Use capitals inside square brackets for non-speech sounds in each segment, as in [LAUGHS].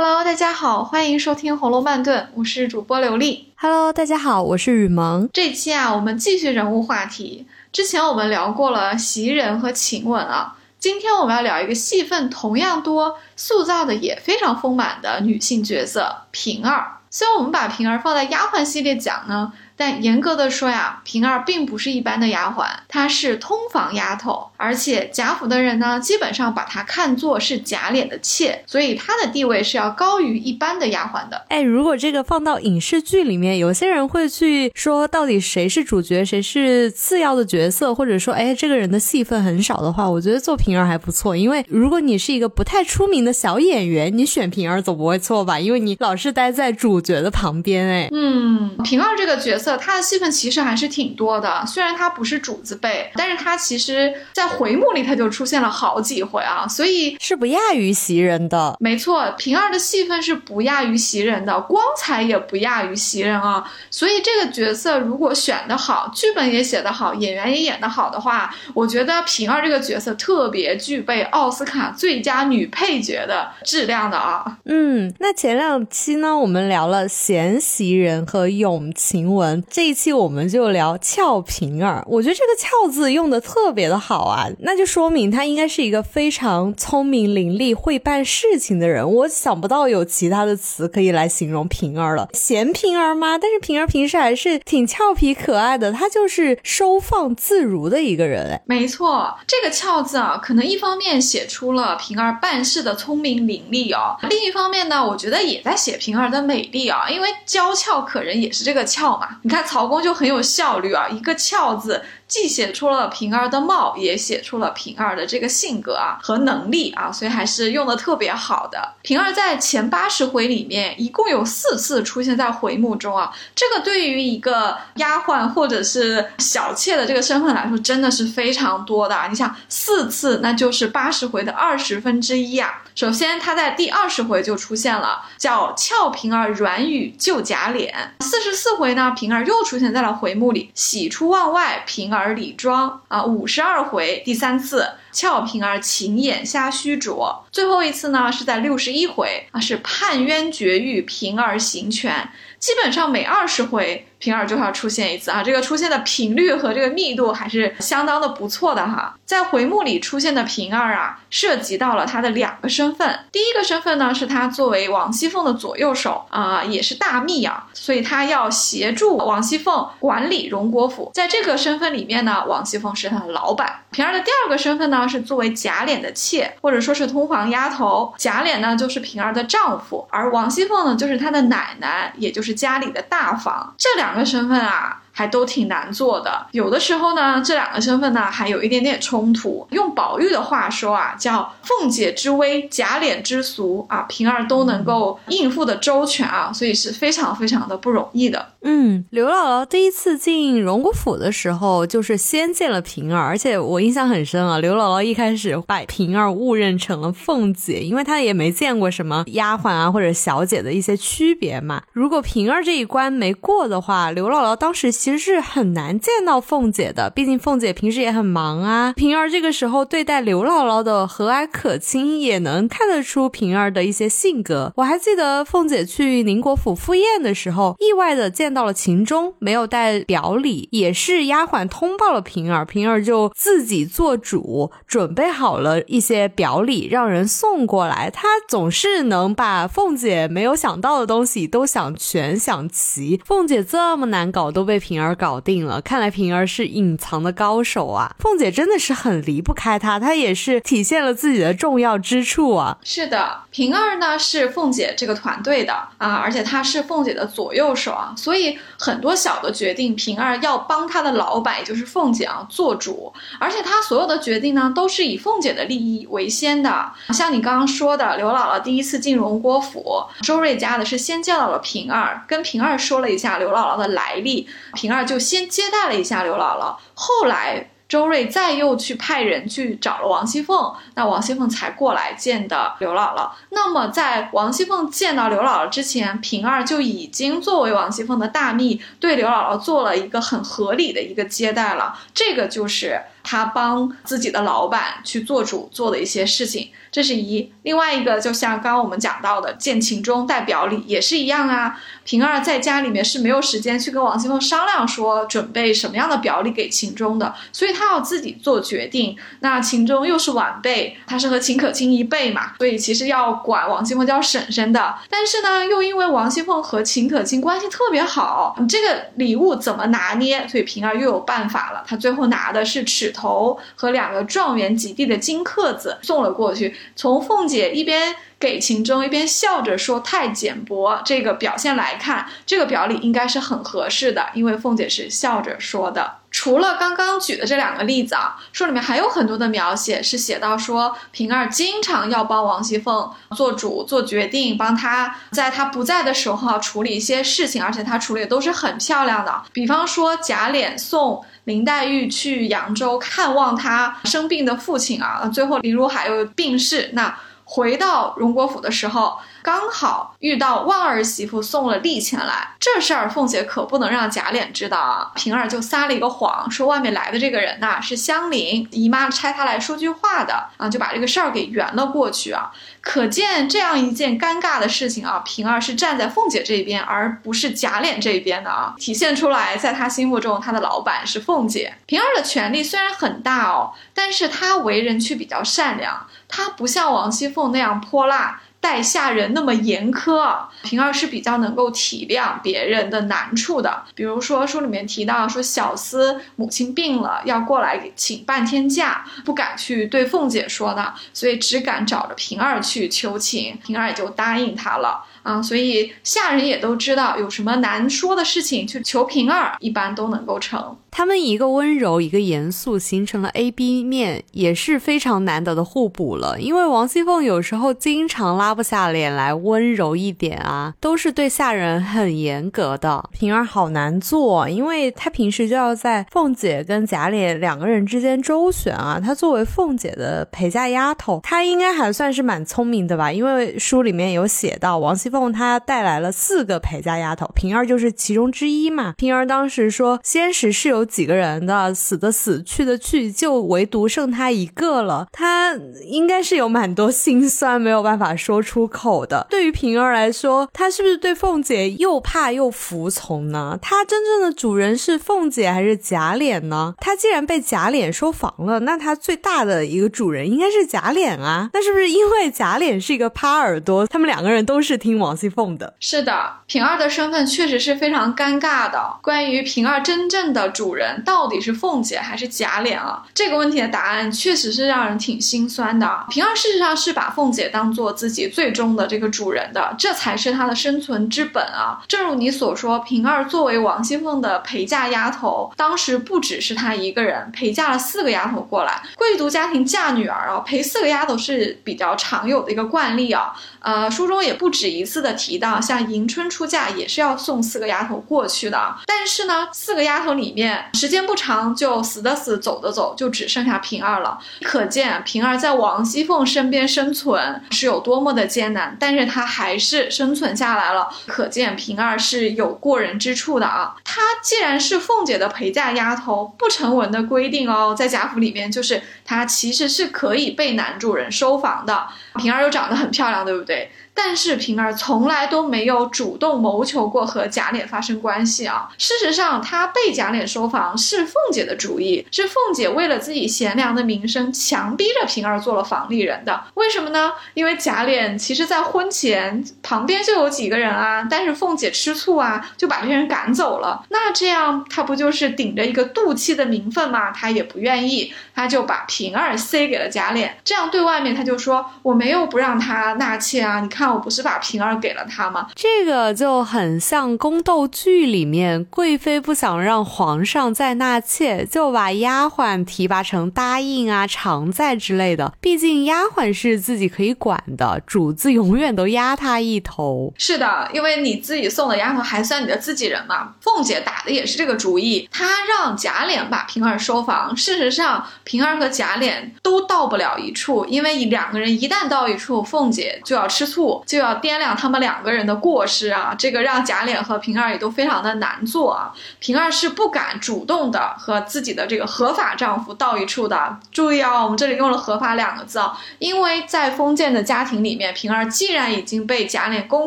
Hello，大家好，欢迎收听《红楼慢炖》，我是主播刘丽。Hello，大家好，我是雨萌。这期啊，我们继续人物话题。之前我们聊过了袭人和晴雯啊，今天我们要聊一个戏份同样多、塑造的也非常丰满的女性角色平儿。虽然我们把平儿放在丫鬟系列讲呢。但严格的说呀，平儿并不是一般的丫鬟，她是通房丫头，而且贾府的人呢，基本上把她看作是贾琏的妾，所以她的地位是要高于一般的丫鬟的。哎，如果这个放到影视剧里面，有些人会去说，到底谁是主角，谁是次要的角色，或者说，哎，这个人的戏份很少的话，我觉得做平儿还不错，因为如果你是一个不太出名的小演员，你选平儿总不会错吧？因为你老是待在主角的旁边，哎，嗯，平儿这个角色。他的戏份其实还是挺多的，虽然他不是主子辈，但是他其实在回目里他就出现了好几回啊，所以是不亚于袭人的。没错，平儿的戏份是不亚于袭人的，光彩也不亚于袭人啊。所以这个角色如果选得好，剧本也写得好，演员也演得好的话，我觉得平儿这个角色特别具备奥斯卡最佳女配角的质量的啊。嗯，那前两期呢，我们聊了贤袭人和永晴雯。这一期我们就聊俏平儿，我觉得这个“俏”字用的特别的好啊，那就说明他应该是一个非常聪明伶俐、会办事情的人。我想不到有其他的词可以来形容平儿了，嫌平儿吗？但是平儿平时还是挺俏皮可爱的，她就是收放自如的一个人。哎，没错，这个“俏”字啊，可能一方面写出了平儿办事的聪明伶俐哦，另一方面呢，我觉得也在写平儿的美丽啊，因为娇俏可人也是这个“俏”嘛。你看曹公就很有效率啊，一个“俏”字。既写出了平儿的貌，也写出了平儿的这个性格啊和能力啊，所以还是用的特别好的。平儿在前八十回里面一共有四次出现在回目中啊，这个对于一个丫鬟或者是小妾的这个身份来说，真的是非常多的啊。你想四次，那就是八十回的二十分之一啊。首先，她在第二十回就出现了，叫俏平儿软语救假脸。四十四回呢，平儿又出现在了回目里，喜出望外，平儿。而李庄啊，五十二回第三次，俏平儿情眼瞎虚着。最后一次呢，是在六十一回啊，是判冤绝狱，平儿行权。基本上每二十回。平儿就要出现一次啊，这个出现的频率和这个密度还是相当的不错的哈。在回目里出现的平儿啊，涉及到了他的两个身份。第一个身份呢，是他作为王熙凤的左右手啊，也是大秘啊，所以他要协助王熙凤管理荣国府。在这个身份里面呢，王熙凤是他的老板。平儿的第二个身份呢，是作为贾琏的妾，或者说是通房丫头。贾琏呢，就是平儿的丈夫，而王熙凤呢，就是他的奶奶，也就是家里的大房。这两两个身份啊。还都挺难做的，有的时候呢，这两个身份呢还有一点点冲突。用宝玉的话说啊，叫凤姐之威，贾琏之俗啊，平儿都能够应付的周全啊，所以是非常非常的不容易的。嗯，刘姥姥第一次进荣国府的时候，就是先见了平儿，而且我印象很深啊。刘姥姥一开始把平儿误认成了凤姐，因为她也没见过什么丫鬟啊或者小姐的一些区别嘛。如果平儿这一关没过的话，刘姥姥当时。其实是很难见到凤姐的，毕竟凤姐平时也很忙啊。平儿这个时候对待刘姥姥的和蔼可亲，也能看得出平儿的一些性格。我还记得凤姐去宁国府赴宴的时候，意外的见到了秦钟，没有带表礼，也是丫鬟通报了平儿，平儿就自己做主，准备好了一些表礼，让人送过来。她总是能把凤姐没有想到的东西都想全想齐。凤姐这么难搞，都被平。平儿搞定了，看来平儿是隐藏的高手啊！凤姐真的是很离不开她，她也是体现了自己的重要之处啊。是的，平儿呢是凤姐这个团队的啊，而且她是凤姐的左右手啊，所以很多小的决定，平儿要帮她的老板，也就是凤姐啊做主，而且她所有的决定呢都是以凤姐的利益为先的。像你刚刚说的，刘姥姥第一次进荣国府，周瑞家的是先见到了平儿，跟平儿说了一下刘姥姥的来历，平。平儿就先接待了一下刘姥姥，后来周瑞再又去派人去找了王熙凤，那王熙凤才过来见的刘姥姥。那么在王熙凤见到刘姥姥之前，平儿就已经作为王熙凤的大秘，对刘姥姥做了一个很合理的一个接待了。这个就是他帮自己的老板去做主做的一些事情，这是一。另外一个，就像刚刚我们讲到的，见秦钟带表里也是一样啊。平儿在家里面是没有时间去跟王熙凤商量说准备什么样的表里给秦钟的，所以他要自己做决定。那秦钟又是晚辈，他是和秦可卿一辈嘛，所以其实要管王熙凤叫婶婶的。但是呢，又因为王熙凤和秦可卿关系特别好，你这个礼物怎么拿捏？所以平儿又有办法了，他最后拿的是尺头和两个状元及第的金刻子送了过去。从凤姐一边。给秦钟一边笑着说太简薄，这个表现来看，这个表里应该是很合适的，因为凤姐是笑着说的。除了刚刚举的这两个例子啊，书里面还有很多的描写是写到说平儿经常要帮王熙凤做主做决定，帮她在她不在的时候处理一些事情，而且她处理的都是很漂亮的。比方说贾琏送林黛玉去扬州看望她生病的父亲啊，最后林如海又病逝，那。回到荣国府的时候。刚好遇到旺儿媳妇送了礼钱来，这事儿凤姐可不能让贾琏知道啊。平儿就撒了一个谎，说外面来的这个人呐是香菱姨妈差他来说句话的啊，就把这个事儿给圆了过去啊。可见这样一件尴尬的事情啊，平儿是站在凤姐这边，而不是贾琏这边的啊，体现出来，在他心目中，他的老板是凤姐。平儿的权力虽然很大哦，但是他为人却比较善良，他不像王熙凤那样泼辣。待下人那么严苛，平儿是比较能够体谅别人的难处的。比如说书里面提到说，小厮母亲病了，要过来请半天假，不敢去对凤姐说的，所以只敢找着平儿去求情，平儿也就答应他了。啊，所以下人也都知道有什么难说的事情，去求平儿，一般都能够成。他们一个温柔，一个严肃，形成了 A B 面，也是非常难得的互补了。因为王熙凤有时候经常拉不下脸来温柔一点啊，都是对下人很严格的。平儿好难做，因为她平时就要在凤姐跟贾琏两个人之间周旋啊。她作为凤姐的陪嫁丫头，她应该还算是蛮聪明的吧？因为书里面有写到王熙凤。她带来了四个陪嫁丫头，平儿就是其中之一嘛。平儿当时说，先时是有有几个人的，死的死，去的去，就唯独剩他一个了。他应该是有蛮多心酸，没有办法说出口的。对于平儿来说，他是不是对凤姐又怕又服从呢？他真正的主人是凤姐还是贾琏呢？他既然被贾琏收房了，那他最大的一个主人应该是贾琏啊。那是不是因为贾琏是一个趴耳朵，他们两个人都是听王熙凤的？是的，平儿的身份确实是非常尴尬的。关于平儿真正的主主人到底是凤姐还是贾琏啊？这个问题的答案确实是让人挺心酸的。平儿事实上是把凤姐当做自己最终的这个主人的，这才是她的生存之本啊。正如你所说，平儿作为王熙凤的陪嫁丫头，当时不只是她一个人，陪嫁了四个丫头过来。贵族家庭嫁女儿啊，陪四个丫头是比较常有的一个惯例啊。呃，书中也不止一次的提到，像迎春出嫁也是要送四个丫头过去的。但是呢，四个丫头里面时间不长就死的死，走的走，就只剩下平儿了。可见平儿在王熙凤身边生存是有多么的艰难，但是她还是生存下来了。可见平儿是有过人之处的啊。她既然是凤姐的陪嫁丫头，不成文的规定哦，在贾府里面就是她其实是可以被男主人收房的。平儿又长得很漂亮，对不对？但是平儿从来都没有主动谋求过和贾琏发生关系啊。事实上，她被贾琏收房是凤姐的主意，是凤姐为了自己贤良的名声，强逼着平儿做了房里人的。为什么呢？因为贾琏其实在婚前旁边就有几个人啊，但是凤姐吃醋啊，就把这些人赶走了。那这样他不就是顶着一个妒妻的名分吗？他也不愿意，他就把平儿塞给了贾琏。这样对外面他就说我没有不让他纳妾啊，你看。我不是把平儿给了他吗？这个就很像宫斗剧里面，贵妃不想让皇上再纳妾，就把丫鬟提拔成答应啊、常在之类的。毕竟丫鬟是自己可以管的，主子永远都压他一头。是的，因为你自己送的丫鬟还算你的自己人嘛。凤姐打的也是这个主意，她让贾琏把平儿收房。事实上，平儿和贾琏都到不了一处，因为两个人一旦到一处，凤姐就要吃醋。就要掂量他们两个人的过失啊，这个让贾琏和平儿也都非常的难做啊。平儿是不敢主动的和自己的这个合法丈夫到一处的。注意啊，我们这里用了“合法”两个字啊，因为在封建的家庭里面，平儿既然已经被贾琏公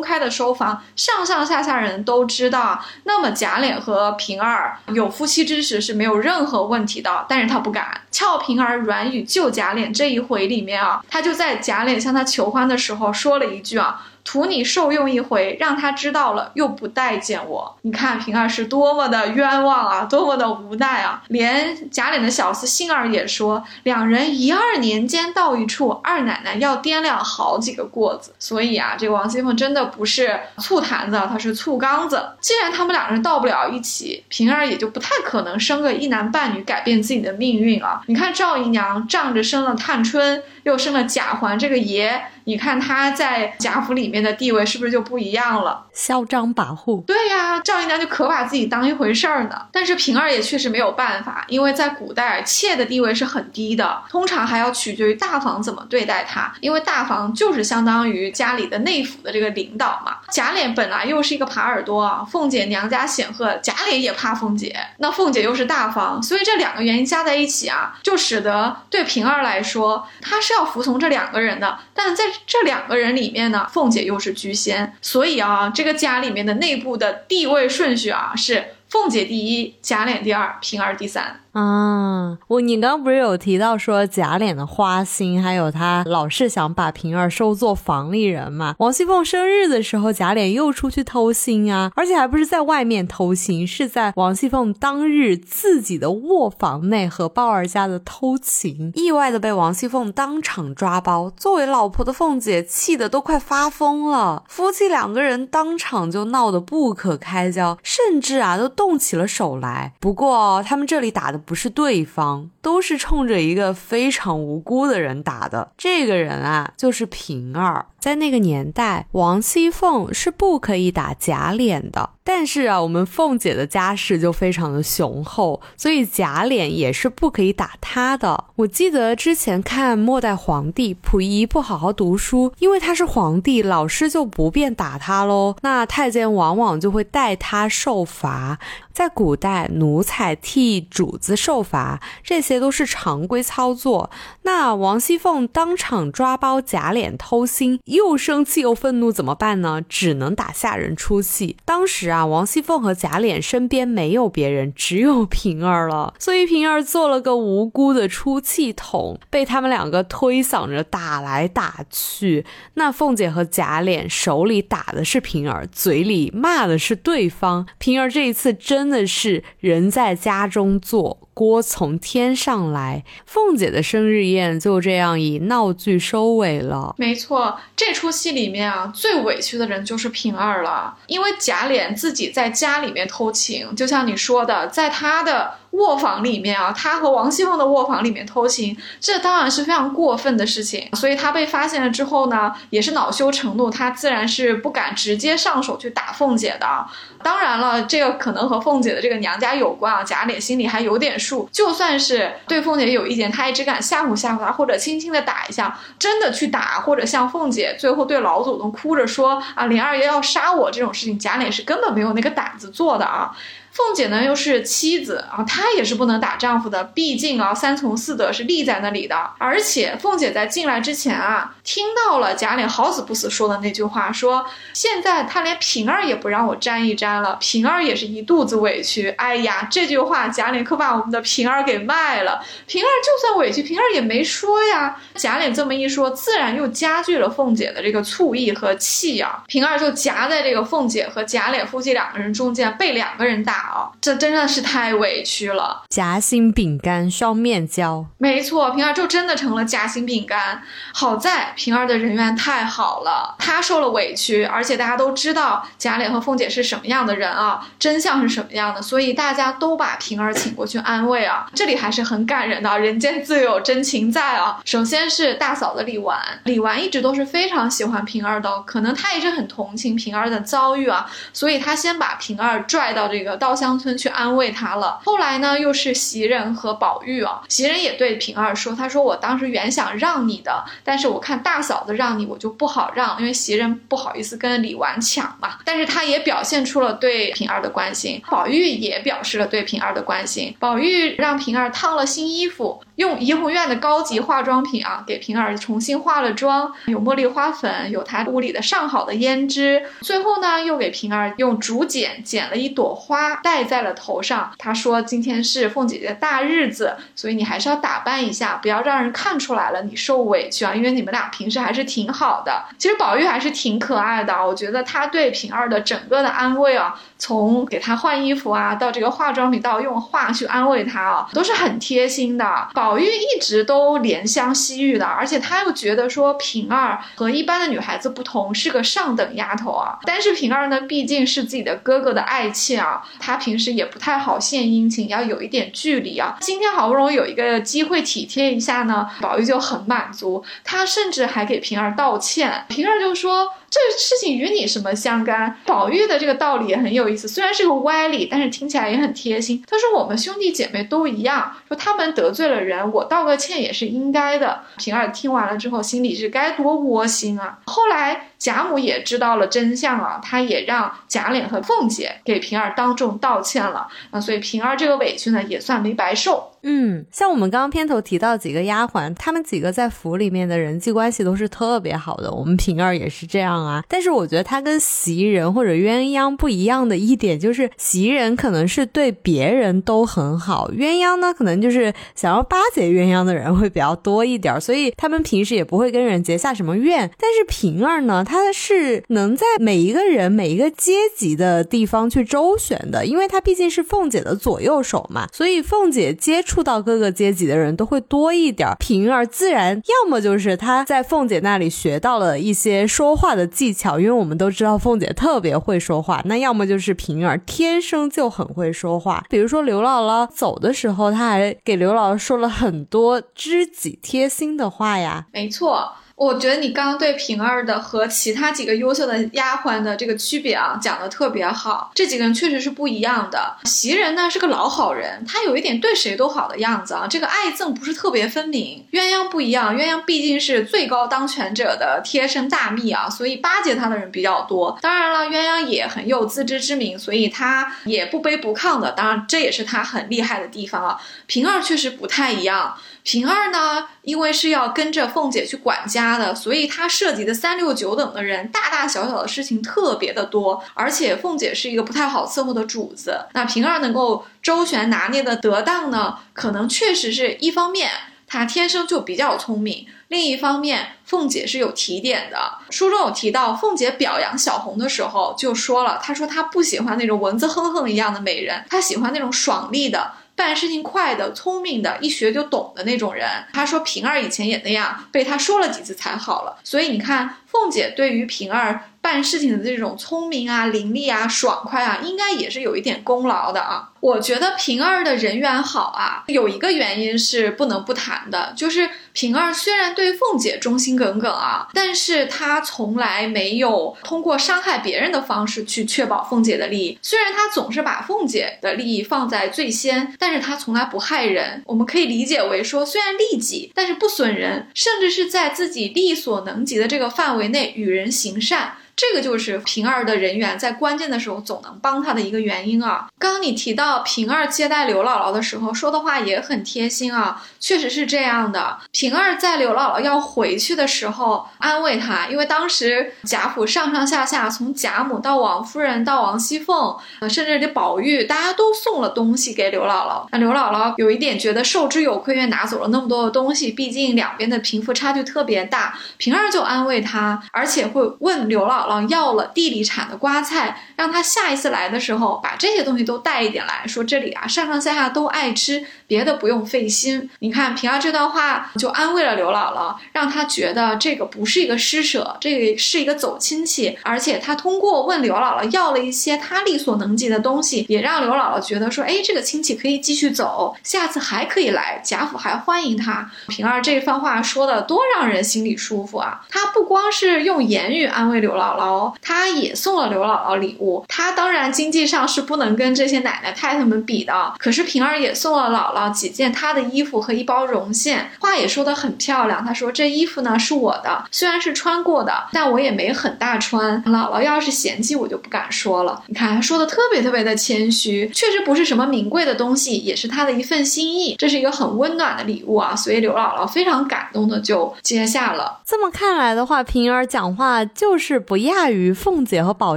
开的收房，上上下下人都知道，那么贾琏和平儿有夫妻之实是没有任何问题的。但是他不敢。俏平儿软语救贾琏这一回里面啊，他就在贾琏向他求欢的时候说了一句啊。图你受用一回，让他知道了又不待见我。你看平儿是多么的冤枉啊，多么的无奈啊！连贾琏的小厮杏儿也说，两人一二年间到一处，二奶奶要掂量好几个过子。所以啊，这个王熙凤真的不是醋坛子，她是醋缸子。既然他们两人到不了一起，平儿也就不太可能生个一男半女，改变自己的命运啊。你看赵姨娘仗着生了探春，又生了贾环这个爷。你看她在贾府里面的地位是不是就不一样了？嚣张跋扈。对呀，赵姨娘就可把自己当一回事儿呢。但是平儿也确实没有办法，因为在古代妾的地位是很低的，通常还要取决于大房怎么对待她，因为大房就是相当于家里的内府的这个领导嘛。贾琏本来又是一个耙耳朵啊，凤姐娘家显赫，贾琏也怕凤姐，那凤姐又是大房，所以这两个原因加在一起啊，就使得对平儿来说，她是要服从这两个人的，但在。这两个人里面呢，凤姐又是居先，所以啊，这个家里面的内部的地位顺序啊是凤姐第一，贾琏第二，平儿第三。啊，我你刚刚不是有提到说贾琏的花心，还有他老是想把平儿收做房里人嘛？王熙凤生日的时候，贾琏又出去偷腥啊，而且还不是在外面偷腥，是在王熙凤当日自己的卧房内和鲍儿家的偷情，意外的被王熙凤当场抓包。作为老婆的凤姐气得都快发疯了，夫妻两个人当场就闹得不可开交，甚至啊都动起了手来。不过他们这里打的。不是对方，都是冲着一个非常无辜的人打的。这个人啊，就是平儿。在那个年代，王熙凤是不可以打假脸的。但是啊，我们凤姐的家世就非常的雄厚，所以贾琏也是不可以打她的。我记得之前看末代皇帝溥仪不好好读书，因为他是皇帝，老师就不便打他喽。那太监往往就会代他受罚。在古代，奴才替主子受罚，这些都是常规操作。那王熙凤当场抓包贾琏偷腥。又生气又愤怒怎么办呢？只能打下人出气。当时啊，王熙凤和贾琏身边没有别人，只有平儿了。所以平儿做了个无辜的出气筒，被他们两个推搡着打来打去。那凤姐和贾琏手里打的是平儿，嘴里骂的是对方。平儿这一次真的是人在家中坐。锅从天上来，凤姐的生日宴就这样以闹剧收尾了。没错，这出戏里面啊，最委屈的人就是平儿了，因为贾琏自己在家里面偷情，就像你说的，在他的。卧房里面啊，他和王熙凤的卧房里面偷情，这当然是非常过分的事情。所以他被发现了之后呢，也是恼羞成怒，他自然是不敢直接上手去打凤姐的。当然了，这个可能和凤姐的这个娘家有关啊。贾琏心里还有点数，就算是对凤姐有意见，他也只敢吓唬吓唬她，或者轻轻的打一下。真的去打，或者像凤姐最后对老祖宗哭着说啊，琏二爷要杀我这种事情，贾琏是根本没有那个胆子做的啊。凤姐呢又是妻子啊，她也是不能打丈夫的，毕竟啊三从四德是立在那里的。而且凤姐在进来之前啊，听到了贾琏好死不死说的那句话，说现在他连平儿也不让我沾一沾了，平儿也是一肚子委屈。哎呀，这句话贾琏可把我们的平儿给卖了。平儿就算委屈，平儿也没说呀。贾琏这么一说，自然又加剧了凤姐的这个醋意和气啊。平儿就夹在这个凤姐和贾琏夫妻两个人中间，被两个人打。这真的是太委屈了。夹心饼干双面胶，没错，平儿就真的成了夹心饼干。好在平儿的人缘太好了，她受了委屈，而且大家都知道贾琏和凤姐是什么样的人啊，真相是什么样的，所以大家都把平儿请过去安慰啊。这里还是很感人的，人间自有真情在啊。首先是大嫂的李纨，李纨一直都是非常喜欢平儿的，可能她也是很同情平儿的遭遇啊，所以她先把平儿拽到这个道。稻香村去安慰她了。后来呢，又是袭人和宝玉啊，袭人也对平儿说：“他说我当时原想让你的，但是我看大嫂子让你，我就不好让，因为袭人不好意思跟李纨抢嘛。但是他也表现出了对平儿的关心，宝玉也表示了对平儿的关心。宝玉让平儿烫了新衣服。”用怡红院的高级化妆品啊，给平儿重新化了妆，有茉莉花粉，有她屋里的上好的胭脂。最后呢，又给平儿用竹剪剪了一朵花戴在了头上。他说：“今天是凤姐姐的大日子，所以你还是要打扮一下，不要让人看出来了你受委屈啊。因为你们俩平时还是挺好的。其实宝玉还是挺可爱的，我觉得他对平儿的整个的安慰啊，从给她换衣服啊，到这个化妆品，到用话去安慰她啊，都是很贴心的。”宝玉一直都怜香惜玉的，而且他又觉得说平儿和一般的女孩子不同，是个上等丫头啊。但是平儿呢，毕竟是自己的哥哥的爱妾啊，他他平时也不太好献殷勤，要有一点距离啊。今天好不容易有一个机会体贴一下呢，宝玉就很满足，他甚至还给平儿道歉。平儿就说。这事情与你什么相干？宝玉的这个道理也很有意思，虽然是个歪理，但是听起来也很贴心。他说：“我们兄弟姐妹都一样，说他们得罪了人，我道个歉也是应该的。”平儿听完了之后，心里是该多窝心啊。后来。贾母也知道了真相啊，她也让贾琏和凤姐给平儿当众道歉了啊，所以平儿这个委屈呢也算没白受。嗯，像我们刚刚片头提到几个丫鬟，她们几个在府里面的人际关系都是特别好的，我们平儿也是这样啊。但是我觉得她跟袭人或者鸳鸯不一样的一点就是，袭人可能是对别人都很好，鸳鸯呢可能就是想要巴结鸳鸯的人会比较多一点，所以他们平时也不会跟人结下什么怨。但是平儿呢？他是能在每一个人、每一个阶级的地方去周旋的，因为他毕竟是凤姐的左右手嘛，所以凤姐接触到各个阶级的人都会多一点。平儿自然要么就是他在凤姐那里学到了一些说话的技巧，因为我们都知道凤姐特别会说话，那要么就是平儿天生就很会说话。比如说刘姥姥走的时候，她还给刘老师说了很多知己贴心的话呀。没错。我觉得你刚刚对平儿的和其他几个优秀的丫鬟的这个区别啊，讲的特别好。这几个人确实是不一样的。袭人呢是个老好人，她有一点对谁都好的样子啊，这个爱憎不是特别分明。鸳鸯不一样，鸳鸯毕竟是最高当权者的贴身大秘啊，所以巴结她的人比较多。当然了，鸳鸯也很有自知之明，所以她也不卑不亢的。当然，这也是她很厉害的地方啊。平儿确实不太一样。平儿呢，因为是要跟着凤姐去管家的，所以她涉及的三六九等的人，大大小小的事情特别的多。而且凤姐是一个不太好伺候的主子，那平儿能够周旋拿捏的得当呢，可能确实是一方面，她天生就比较聪明；另一方面，凤姐是有提点的。书中有提到，凤姐表扬小红的时候就说了，她说她不喜欢那种蚊子哼哼一样的美人，她喜欢那种爽利的。办事情快的、聪明的，一学就懂的那种人。他说平儿以前也那样，被他说了几次才好了。所以你看，凤姐对于平儿。办事情的这种聪明啊、伶俐啊、爽快啊，应该也是有一点功劳的啊。我觉得平儿的人缘好啊，有一个原因是不能不谈的，就是平儿虽然对凤姐忠心耿耿啊，但是她从来没有通过伤害别人的方式去确保凤姐的利益。虽然她总是把凤姐的利益放在最先，但是她从来不害人。我们可以理解为说，虽然利己，但是不损人，甚至是在自己力所能及的这个范围内与人行善。这个就是平儿的人缘在关键的时候总能帮她的一个原因啊。刚刚你提到平儿接待刘姥姥的时候说的话也很贴心啊，确实是这样的。平儿在刘姥姥要回去的时候安慰她，因为当时贾府上上下下从贾母到王夫人到王熙凤，呃，甚至这宝玉，大家都送了东西给刘姥姥。那刘姥姥有一点觉得受之有愧，因为拿走了那么多的东西，毕竟两边的贫富差距特别大。平儿就安慰她，而且会问刘姥。姥姥要了地里产的瓜菜，让他下一次来的时候把这些东西都带一点来，说这里啊上上下下都爱吃，别的不用费心。你看平儿这段话就安慰了刘姥姥，让她觉得这个不是一个施舍，这个是一个走亲戚，而且他通过问刘姥姥要了一些他力所能及的东西，也让刘姥姥觉得说，哎，这个亲戚可以继续走，下次还可以来，贾府还欢迎他。平儿这番话说的多让人心里舒服啊！他不光是用言语安慰刘姥。姥姥，她也送了刘姥姥礼物。她当然经济上是不能跟这些奶奶太太们比的，可是平儿也送了姥姥几件她的衣服和一包绒线，话也说得很漂亮。她说这衣服呢是我的，虽然是穿过的，但我也没很大穿。姥姥要是嫌弃，我就不敢说了。你看，说的特别特别的谦虚，确实不是什么名贵的东西，也是她的一份心意。这是一个很温暖的礼物啊，所以刘姥姥非常感动的就接下了。这么看来的话，平儿讲话就是不亚于凤姐和宝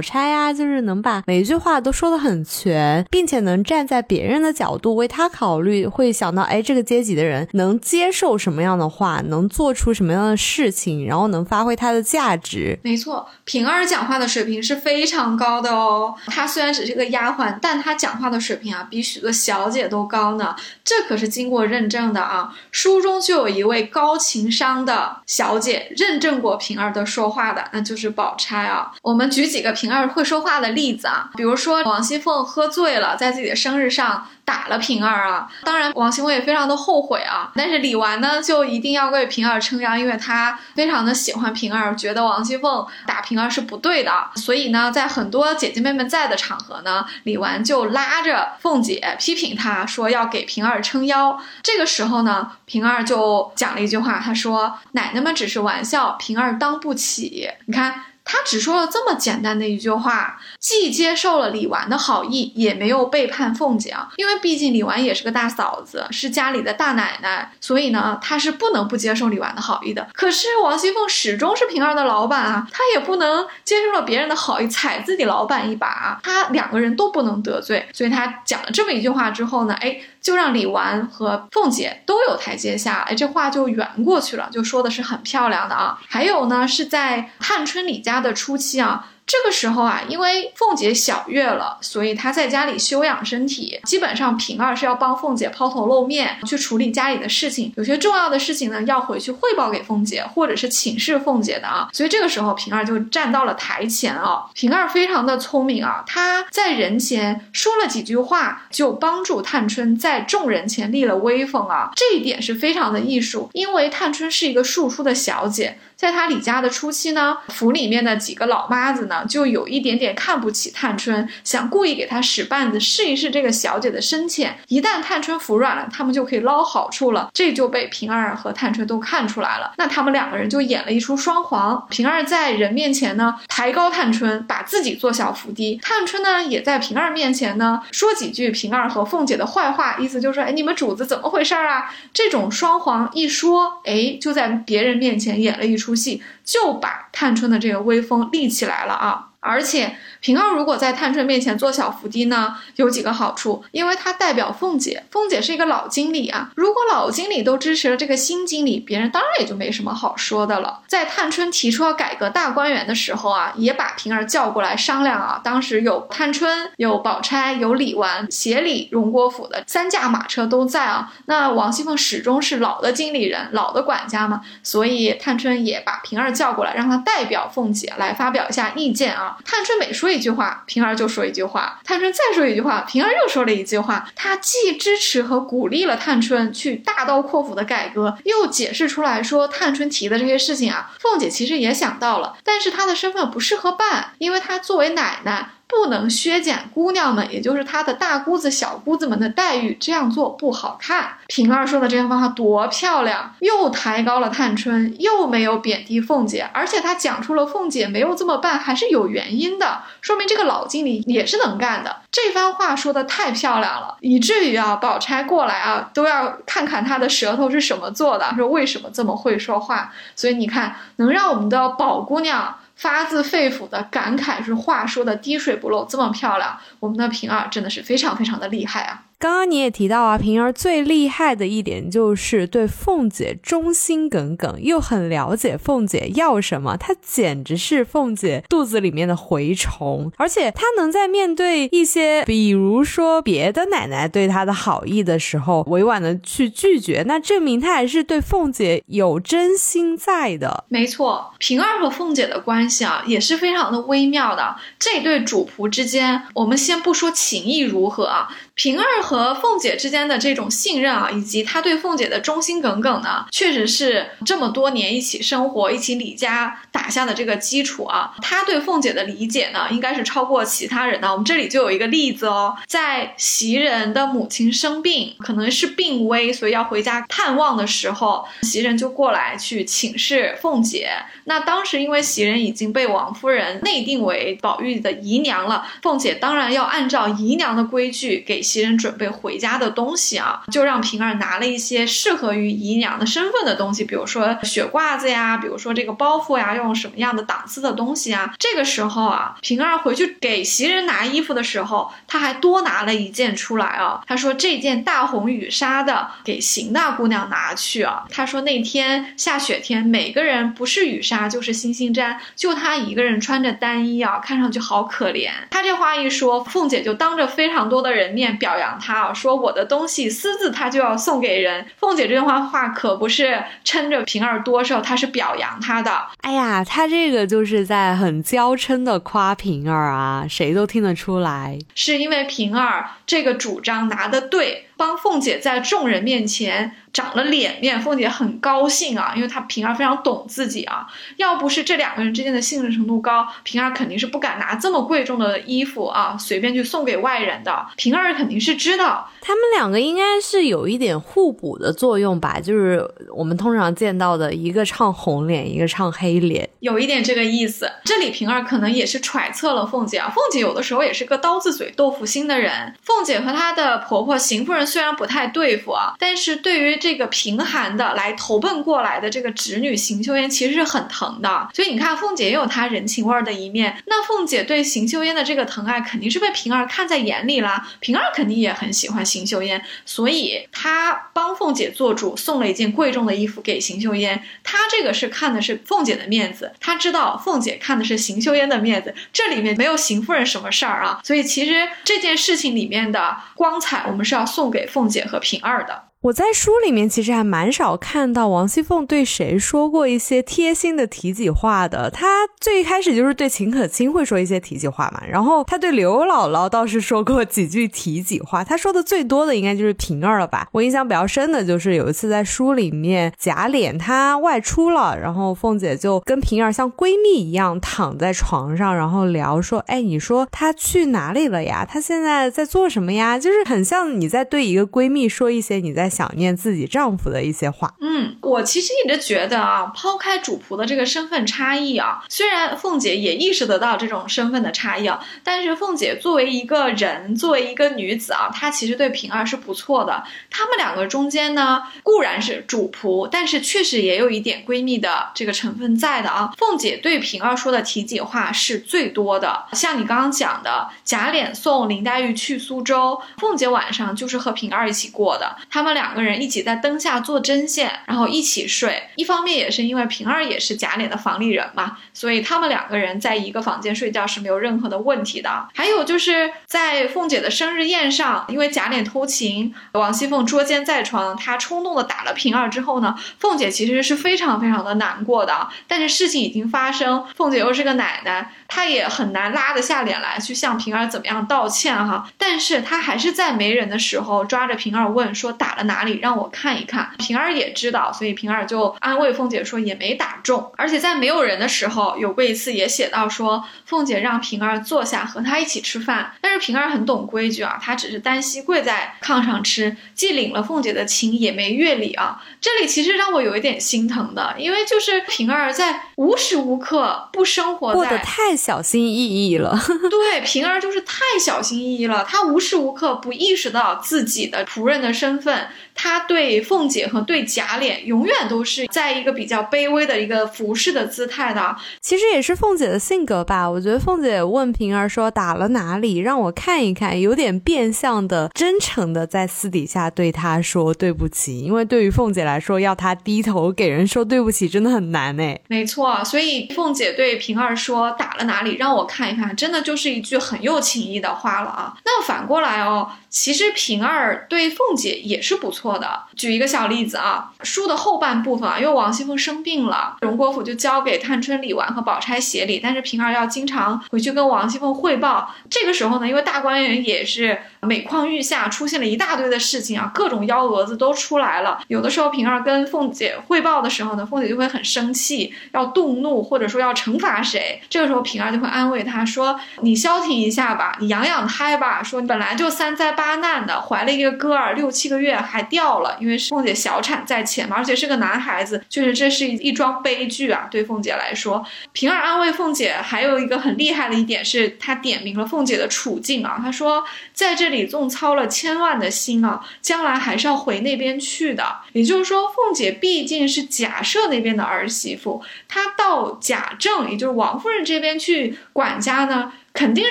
钗啊，就是能把每一句话都说得很全，并且能站在别人的角度为他考虑，会想到哎，这个阶级的人能接受什么样的话，能做出什么样的事情，然后能发挥他的价值。没错，平儿讲话的水平是非常高的哦。她虽然只是个丫鬟，但她讲话的水平啊，比许多小姐都高呢。这可是经过认证的啊。书中就有一位高情商的小姐认证过平儿的说话的，那就是宝钗啊。我们举几个平儿会说话的例子啊，比如说王熙凤喝醉了，在自己的生日上。打了平儿啊！当然，王熙凤也非常的后悔啊。但是李纨呢，就一定要为平儿撑腰，因为她非常的喜欢平儿，觉得王熙凤打平儿是不对的。所以呢，在很多姐姐妹妹在的场合呢，李纨就拉着凤姐批评她说要给平儿撑腰。这个时候呢，平儿就讲了一句话，她说：“奶奶们只是玩笑，平儿当不起。”你看。他只说了这么简单的一句话，既接受了李纨的好意，也没有背叛凤姐啊。因为毕竟李纨也是个大嫂子，是家里的大奶奶，所以呢，他是不能不接受李纨的好意的。可是王熙凤始终是平儿的老板啊，她也不能接受了别人的好意踩自己老板一把啊。她两个人都不能得罪，所以她讲了这么一句话之后呢，哎。就让李纨和凤姐都有台阶下，哎，这话就圆过去了，就说的是很漂亮的啊。还有呢，是在探春李家的初期啊。这个时候啊，因为凤姐小月了，所以她在家里休养身体。基本上平儿是要帮凤姐抛头露面，去处理家里的事情。有些重要的事情呢，要回去汇报给凤姐，或者是请示凤姐的啊。所以这个时候平儿就站到了台前啊。平儿非常的聪明啊，她在人前说了几句话，就帮助探春在众人前立了威风啊。这一点是非常的艺术，因为探春是一个庶出的小姐。在她李家的初期呢，府里面的几个老妈子呢，就有一点点看不起探春，想故意给她使绊子，试一试这个小姐的深浅。一旦探春服软了，他们就可以捞好处了。这就被平儿和探春都看出来了。那他们两个人就演了一出双簧。平儿在人面前呢，抬高探春，把自己做小伏低；探春呢，也在平儿面前呢，说几句平儿和凤姐的坏话，意思就是说，哎，你们主子怎么回事啊？这种双簧一说，哎，就在别人面前演了一出。出戏就把探春的这个威风立起来了啊！而且。平儿如果在探春面前做小伏低呢，有几个好处，因为她代表凤姐，凤姐是一个老经理啊。如果老经理都支持了这个新经理，别人当然也就没什么好说的了。在探春提出要改革大观园的时候啊，也把平儿叫过来商量啊。当时有探春、有宝钗、有李纨，协理荣国府的三驾马车都在啊。那王熙凤始终是老的经理人，老的管家嘛，所以探春也把平儿叫过来，让她代表凤姐来发表一下意见啊。探春每说一。句话，平儿就说一句话；探春再说一句话，平儿又说了一句话。她既支持和鼓励了探春去大刀阔斧的改革，又解释出来说，探春提的这些事情啊，凤姐其实也想到了，但是她的身份不适合办，因为她作为奶奶。不能削减姑娘们，也就是她的大姑子、小姑子们的待遇，这样做不好看。平儿说的这番话多漂亮，又抬高了探春，又没有贬低凤姐，而且她讲出了凤姐没有这么办还是有原因的，说明这个老经理也是能干的。这番话说的太漂亮了，以至于啊，宝钗过来啊，都要看看她的舌头是什么做的，说为什么这么会说话。所以你看，能让我们的宝姑娘。发自肺腑的感慨是话说的滴水不漏，这么漂亮，我们的平儿真的是非常非常的厉害啊。刚刚你也提到啊，平儿最厉害的一点就是对凤姐忠心耿耿，又很了解凤姐要什么，她简直是凤姐肚子里面的蛔虫。而且她能在面对一些，比如说别的奶奶对她的好意的时候，委婉的去拒绝，那证明她还是对凤姐有真心在的。没错，平儿和凤姐的关系啊，也是非常的微妙的。这对主仆之间，我们先不说情谊如何啊。平儿和凤姐之间的这种信任啊，以及她对凤姐的忠心耿耿呢，确实是这么多年一起生活、一起李家打下的这个基础啊。他对凤姐的理解呢，应该是超过其他人的。我们这里就有一个例子哦，在袭人的母亲生病，可能是病危，所以要回家探望的时候，袭人就过来去请示凤姐。那当时因为袭人已经被王夫人内定为宝玉的姨娘了，凤姐当然要按照姨娘的规矩给袭人准备回家的东西啊，就让平儿拿了一些适合于姨娘的身份的东西，比如说雪褂子呀，比如说这个包袱呀，用什么样的档次的东西啊。这个时候啊，平儿回去给袭人拿衣服的时候，他还多拿了一件出来啊。他说这件大红羽纱的给邢大姑娘拿去啊。他说那天下雪天，每个人不是羽纱就是星星毡，就他一个人穿着单衣啊，看上去好可怜。他这话一说，凤姐就当着非常多的人面表扬他啊，说我的东西私自他就要送给人。凤姐这话话可不是撑着平儿多少，她是表扬他的。哎呀，他这个就是在很娇嗔的夸平儿啊，谁都听得出来，是因为平儿这个主张拿的对，帮凤姐在众人面前。长了脸面，凤姐很高兴啊，因为她平儿非常懂自己啊。要不是这两个人之间的信任程度高，平儿肯定是不敢拿这么贵重的衣服啊，随便去送给外人的。平儿肯定是知道，他们两个应该是有一点互补的作用吧，就是我们通常见到的一个唱红脸，一个唱黑脸，有一点这个意思。这里平儿可能也是揣测了凤姐啊，凤姐有的时候也是个刀子嘴豆腐心的人。凤姐和她的婆婆邢夫人虽然不太对付啊，但是对于这个贫寒的来投奔过来的这个侄女邢岫烟，其实是很疼的。所以你看，凤姐也有她人情味儿的一面。那凤姐对邢岫烟的这个疼爱，肯定是被平儿看在眼里啦。平儿肯定也很喜欢邢岫烟，所以她帮凤姐做主，送了一件贵重的衣服给邢岫烟。她这个是看的是凤姐的面子，她知道凤姐看的是邢岫烟的面子，这里面没有邢夫人什么事儿啊。所以其实这件事情里面的光彩，我们是要送给给凤姐和平儿的。我在书里面其实还蛮少看到王熙凤对谁说过一些贴心的提己话的。她最开始就是对秦可卿会说一些提己话嘛，然后她对刘姥姥倒是说过几句提己话。她说的最多的应该就是平儿了吧？我印象比较深的就是有一次在书里面，贾琏他外出了，然后凤姐就跟平儿像闺蜜一样躺在床上，然后聊说：“哎，你说她去哪里了呀？她现在在做什么呀？”就是很像你在对一个闺蜜说一些你在。想念自己丈夫的一些话。嗯，我其实一直觉得啊，抛开主仆的这个身份差异啊，虽然凤姐也意识得到这种身份的差异啊，但是凤姐作为一个人，作为一个女子啊，她其实对平儿是不错的。她们两个中间呢，固然是主仆，但是确实也有一点闺蜜的这个成分在的啊。凤姐对平儿说的体己话是最多的，像你刚刚讲的，贾琏送林黛玉去苏州，凤姐晚上就是和平儿一起过的，他们俩。两个人一起在灯下做针线，然后一起睡。一方面也是因为平儿也是贾琏的房里人嘛，所以他们两个人在一个房间睡觉是没有任何的问题的。还有就是在凤姐的生日宴上，因为贾琏偷情，王熙凤捉奸在床，她冲动的打了平儿之后呢，凤姐其实是非常非常的难过的。但是事情已经发生，凤姐又是个奶奶，她也很难拉得下脸来去向平儿怎么样道歉哈。但是她还是在没人的时候抓着平儿问说打了哪？里让我看一看？平儿也知道，所以平儿就安慰凤姐说也没打中。而且在没有人的时候，有过一次也写到说，凤姐让平儿坐下和她一起吃饭。但是平儿很懂规矩啊，她只是单膝跪在炕上吃，既领了凤姐的情，也没越礼啊。这里其实让我有一点心疼的，因为就是平儿在无时无刻不生活过得太小心翼翼了。[LAUGHS] [LAUGHS] 对，平儿就是太小心翼翼了，她无时无刻不意识到自己的仆人的身份。他对凤姐和对贾琏永远都是在一个比较卑微的一个服侍的姿态的，其实也是凤姐的性格吧。我觉得凤姐问平儿说打了哪里，让我看一看，有点变相的、真诚的在私底下对她说对不起。因为对于凤姐来说，要她低头给人说对不起，真的很难哎。没错，所以凤姐对平儿说打了哪里，让我看一看，真的就是一句很有情义的话了啊。那反过来哦，其实平儿对凤姐也是不。不错的。举一个小例子啊，书的后半部分啊，因为王熙凤生病了，荣国府就交给探春理完和宝钗协理，但是平儿要经常回去跟王熙凤汇报。这个时候呢，因为大观园也是每况愈下，出现了一大堆的事情啊，各种幺蛾子都出来了。有的时候平儿跟凤姐汇报的时候呢，凤姐就会很生气，要动怒，或者说要惩罚谁。这个时候平儿就会安慰她说：“你消停一下吧，你养养胎吧。说你本来就三灾八难的，怀了一个哥儿，六七个月还还掉了，因为是凤姐小产在前嘛，而且是个男孩子，确实这是一一桩悲剧啊。对凤姐来说，平儿安慰凤姐还有一个很厉害的一点是，她点明了凤姐的处境啊。她说在这里纵操了千万的心啊，将来还是要回那边去的。也就是说，凤姐毕竟是贾赦那边的儿媳妇，她到贾政，也就是王夫人这边去管家呢。肯定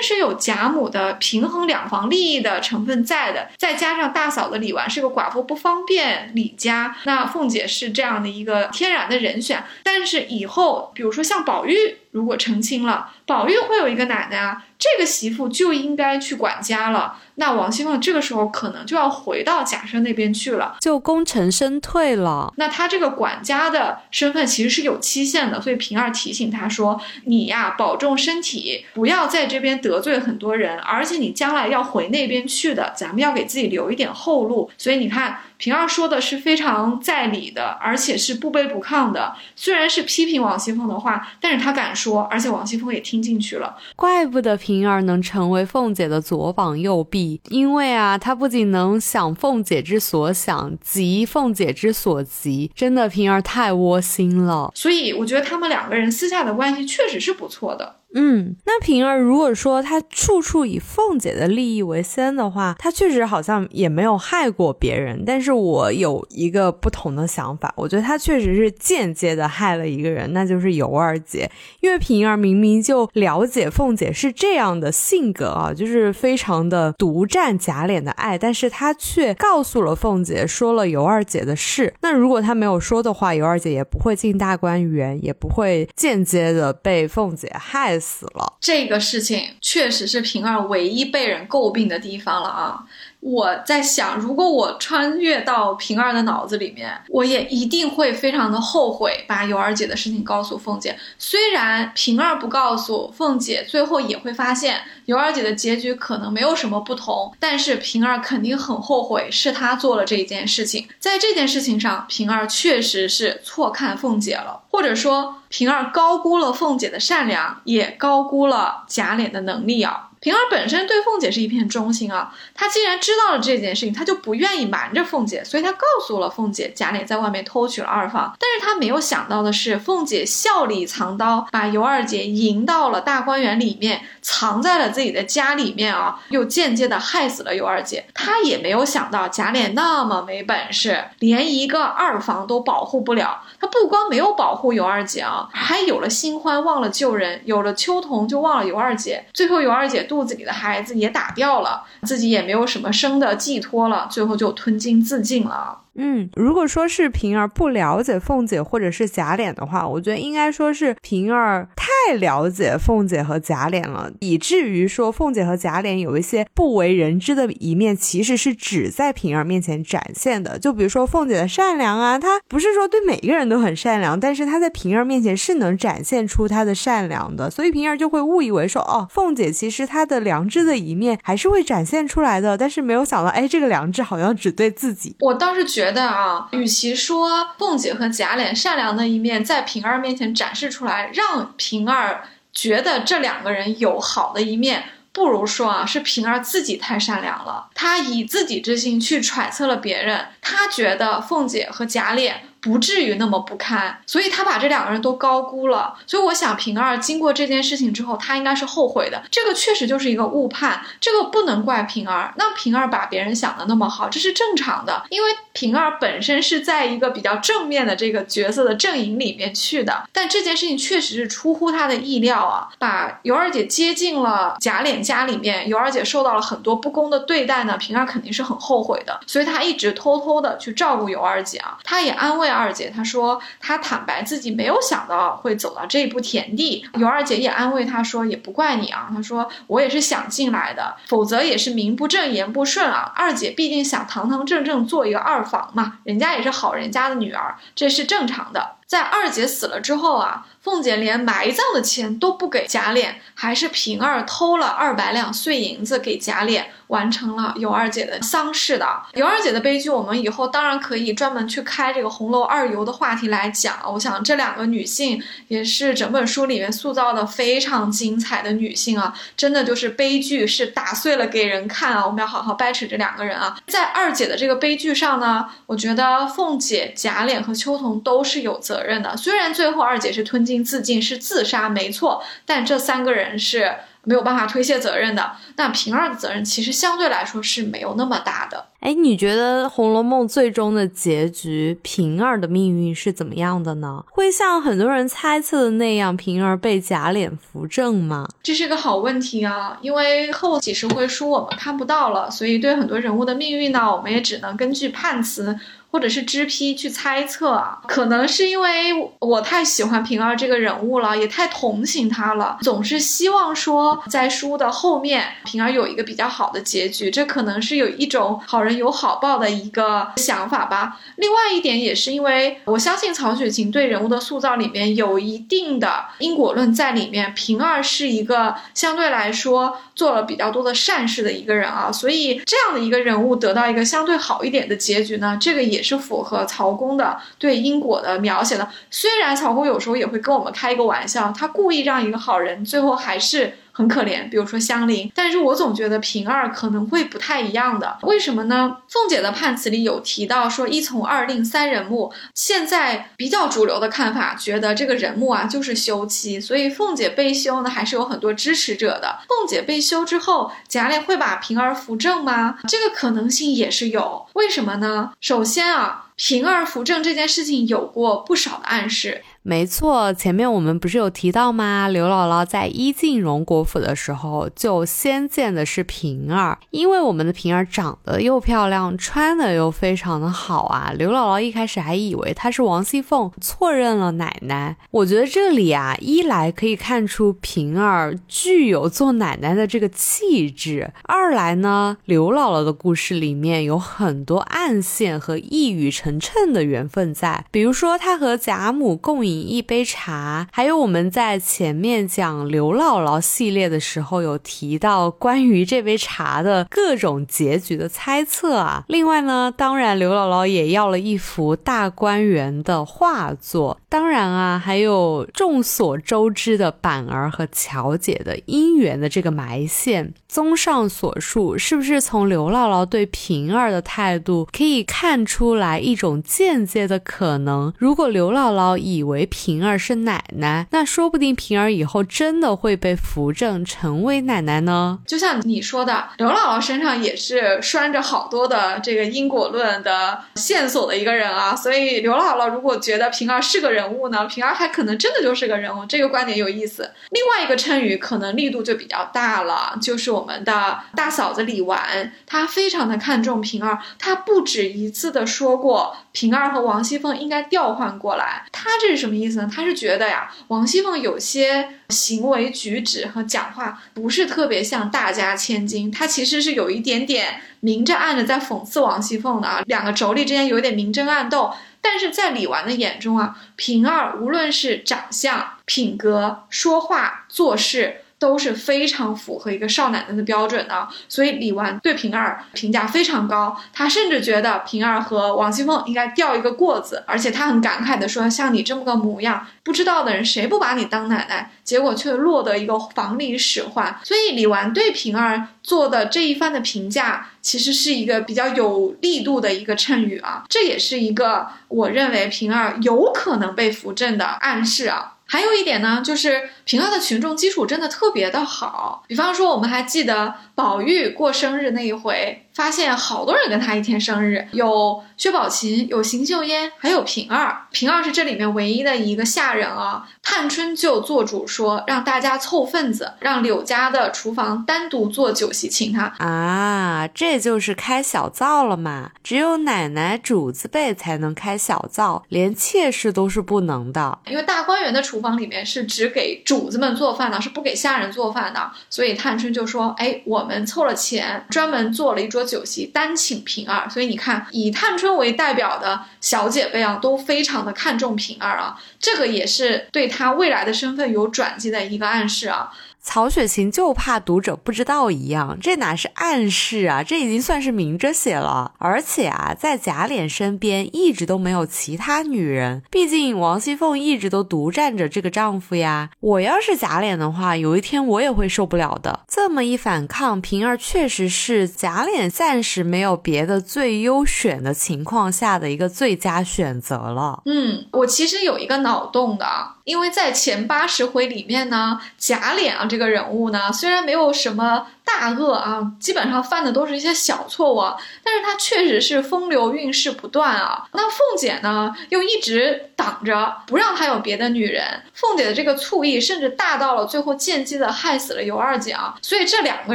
是有贾母的平衡两房利益的成分在的，再加上大嫂的李纨是个寡妇，不方便李家，那凤姐是这样的一个天然的人选。但是以后，比如说像宝玉，如果成亲了，宝玉会有一个奶奶啊，这个媳妇就应该去管家了。那王熙凤这个时候可能就要回到贾赦那边去了，就功成身退了。那他这个管家的身份其实是有期限的，所以平儿提醒他说：“你呀，保重身体，不要在这边得罪很多人，而且你将来要回那边去的，咱们要给自己留一点后路。”所以你看。平儿说的是非常在理的，而且是不卑不亢的。虽然是批评王熙凤的话，但是他敢说，而且王熙凤也听进去了。怪不得平儿能成为凤姐的左膀右臂，因为啊，她不仅能想凤姐之所想，急凤姐之所急。真的，平儿太窝心了。所以我觉得他们两个人私下的关系确实是不错的。嗯，那平儿如果说她处处以凤姐的利益为先的话，她确实好像也没有害过别人。但是我有一个不同的想法，我觉得她确实是间接的害了一个人，那就是尤二姐。因为平儿明明就了解凤姐是这样的性格啊，就是非常的独占贾琏的爱，但是她却告诉了凤姐，说了尤二姐的事。那如果她没有说的话，尤二姐也不会进大观园，也不会间接的被凤姐害死。死了，这个事情确实是平儿唯一被人诟病的地方了啊。我在想，如果我穿越到平儿的脑子里面，我也一定会非常的后悔把尤二姐的事情告诉凤姐。虽然平儿不告诉凤姐，最后也会发现尤二姐的结局可能没有什么不同，但是平儿肯定很后悔是她做了这一件事情。在这件事情上，平儿确实是错看凤姐了，或者说平儿高估了凤姐的善良，也高估了贾琏的能力啊。平儿本身对凤姐是一片忠心啊，她既然知道了这件事情，她就不愿意瞒着凤姐，所以她告诉了凤姐贾琏在外面偷取了二房。但是她没有想到的是，凤姐笑里藏刀，把尤二姐迎到了大观园里面，藏在了自己的家里面啊，又间接的害死了尤二姐。她也没有想到贾琏那么没本事，连一个二房都保护不了。他不光没有保护尤二姐啊，还有了新欢忘了旧人，有了秋桐就忘了尤二姐。最后尤二姐肚子里的孩子也打掉了，自己也没有什么生的寄托了，最后就吞金自尽了。嗯，如果说是平儿不了解凤姐或者是贾琏的话，我觉得应该说是平儿太了解凤姐和贾琏了，以至于说凤姐和贾琏有一些不为人知的一面，其实是只在平儿面前展现的。就比如说凤姐的善良啊，她不是说对每个人都很善良，但是她在平儿面前是能展现出她的善良的，所以平儿就会误以为说，哦，凤姐其实她的良知的一面还是会展现出来的，但是没有想到，哎，这个良知好像只对自己。我倒是觉。觉得啊，与其说凤姐和贾琏善良的一面在平儿面前展示出来，让平儿觉得这两个人有好的一面，不如说啊，是平儿自己太善良了，她以自己之心去揣测了别人，她觉得凤姐和贾琏。不至于那么不堪，所以他把这两个人都高估了。所以我想，平儿经过这件事情之后，他应该是后悔的。这个确实就是一个误判，这个不能怪平儿。那平儿把别人想的那么好，这是正常的，因为平儿本身是在一个比较正面的这个角色的阵营里面去的。但这件事情确实是出乎他的意料啊，把尤二姐接进了贾琏家里面，尤二姐受到了很多不公的对待呢。平儿肯定是很后悔的，所以他一直偷偷的去照顾尤二姐啊，他也安慰啊。二姐，她说她坦白自己没有想到会走到这一步田地。尤二姐也安慰她说，也不怪你啊，她说我也是想进来的，否则也是名不正言不顺啊。二姐毕竟想堂堂正正做一个二房嘛，人家也是好人家的女儿，这是正常的。在二姐死了之后啊，凤姐连埋葬的钱都不给贾琏，还是平儿偷了二百两碎银子给贾琏，完成了尤二姐的丧事的。尤二姐的悲剧，我们以后当然可以专门去开这个红楼二尤的话题来讲。我想这两个女性也是整本书里面塑造的非常精彩的女性啊，真的就是悲剧是打碎了给人看啊。我们要好好掰扯这两个人啊。在二姐的这个悲剧上呢，我觉得凤姐、贾琏和秋桐都是有责。责任的，虽然最后二姐是吞金自尽，是自杀，没错，但这三个人是没有办法推卸责任的。那平儿的责任其实相对来说是没有那么大的。哎，你觉得《红楼梦》最终的结局，平儿的命运是怎么样的呢？会像很多人猜测的那样，平儿被贾琏扶正吗？这是个好问题啊，因为后几十回书我们看不到了，所以对很多人物的命运呢，我们也只能根据判词。或者是知批去猜测啊，可能是因为我太喜欢平儿这个人物了，也太同情她了，总是希望说在书的后面平儿有一个比较好的结局，这可能是有一种好人有好报的一个想法吧。另外一点也是因为我相信曹雪芹对人物的塑造里面有一定的因果论在里面，平儿是一个相对来说做了比较多的善事的一个人啊，所以这样的一个人物得到一个相对好一点的结局呢，这个也。是符合曹公的对因果的描写的。虽然曹公有时候也会跟我们开一个玩笑，他故意让一个好人最后还是很可怜，比如说香菱。但是我总觉得平儿可能会不太一样的。为什么呢？凤姐的判词里有提到说一从二令三人木。现在比较主流的看法，觉得这个人木啊就是休妻，所以凤姐被休呢还是有很多支持者的。凤姐被休之后，贾琏会把平儿扶正吗？这个可能性也是有。为什么呢？首先啊。平儿扶正这件事情有过不少的暗示。没错，前面我们不是有提到吗？刘姥姥在一进荣国府的时候，就先见的是平儿，因为我们的平儿长得又漂亮，穿的又非常的好啊。刘姥姥一开始还以为她是王熙凤，错认了奶奶。我觉得这里啊，一来可以看出平儿具有做奶奶的这个气质，二来呢，刘姥姥的故事里面有很多暗线和一语成谶的缘分在，比如说她和贾母共饮。一杯茶，还有我们在前面讲刘姥姥系列的时候，有提到关于这杯茶的各种结局的猜测啊。另外呢，当然刘姥姥也要了一幅大观园的画作。当然啊，还有众所周知的板儿和乔姐的姻缘的这个埋线。综上所述，是不是从刘姥姥对平儿的态度可以看出来一种间接的可能？如果刘姥姥以为平儿是奶奶，那说不定平儿以后真的会被扶正成为奶奶呢。就像你说的，刘姥姥身上也是拴着好多的这个因果论的线索的一个人啊。所以刘姥姥如果觉得平儿是个人物呢，平儿还可能真的就是个人物。这个观点有意思。另外一个谶语可能力度就比较大了，就是我们的大嫂子李纨，她非常的看重平儿，她不止一次的说过平儿和王熙凤应该调换过来。她这是什么？意思呢？她是觉得呀，王熙凤有些行为举止和讲话不是特别像大家千金，她其实是有一点点明着暗着在讽刺王熙凤的啊。两个妯娌之间有点明争暗斗，但是在李纨的眼中啊，平儿无论是长相、品格、说话、做事。都是非常符合一个少奶奶的标准的，所以李纨对平儿评价非常高，他甚至觉得平儿和王熙凤应该调一个过子，而且他很感慨的说：“像你这么个模样，不知道的人谁不把你当奶奶？结果却落得一个房里使唤。”所以李纨对平儿做的这一番的评价，其实是一个比较有力度的一个衬语啊，这也是一个我认为平儿有可能被扶正的暗示啊。还有一点呢，就是平儿的群众基础真的特别的好。比方说，我们还记得宝玉过生日那一回。发现好多人跟他一天生日，有薛宝琴，有邢岫烟，还有平儿。平儿是这里面唯一的一个下人啊。探春就做主说，让大家凑份子，让柳家的厨房单独做酒席请他啊。这就是开小灶了嘛？只有奶奶主子辈才能开小灶，连妾室都是不能的。因为大观园的厨房里面是只给主子们做饭的，是不给下人做饭的。所以探春就说：“哎，我们凑了钱，专门做了一桌酒席，单请平儿。所以你看，以探春为代表的小姐妹啊，都非常的看重平儿啊。这个也是对。”她未来的身份有转机的一个暗示啊。曹雪芹就怕读者不知道一样，这哪是暗示啊？这已经算是明着写了。而且啊，在贾琏身边一直都没有其他女人，毕竟王熙凤一直都独占着这个丈夫呀。我要是贾琏的话，有一天我也会受不了的。这么一反抗，平儿确实是贾琏暂时没有别的最优选的情况下的一个最佳选择了。嗯，我其实有一个脑洞的，因为在前八十回里面呢，贾琏啊这。个人物呢，虽然没有什么。大恶啊，基本上犯的都是一些小错误，但是他确实是风流韵事不断啊。那凤姐呢，又一直挡着不让他有别的女人。凤姐的这个醋意甚至大到了最后间接的害死了尤二姐啊。所以这两个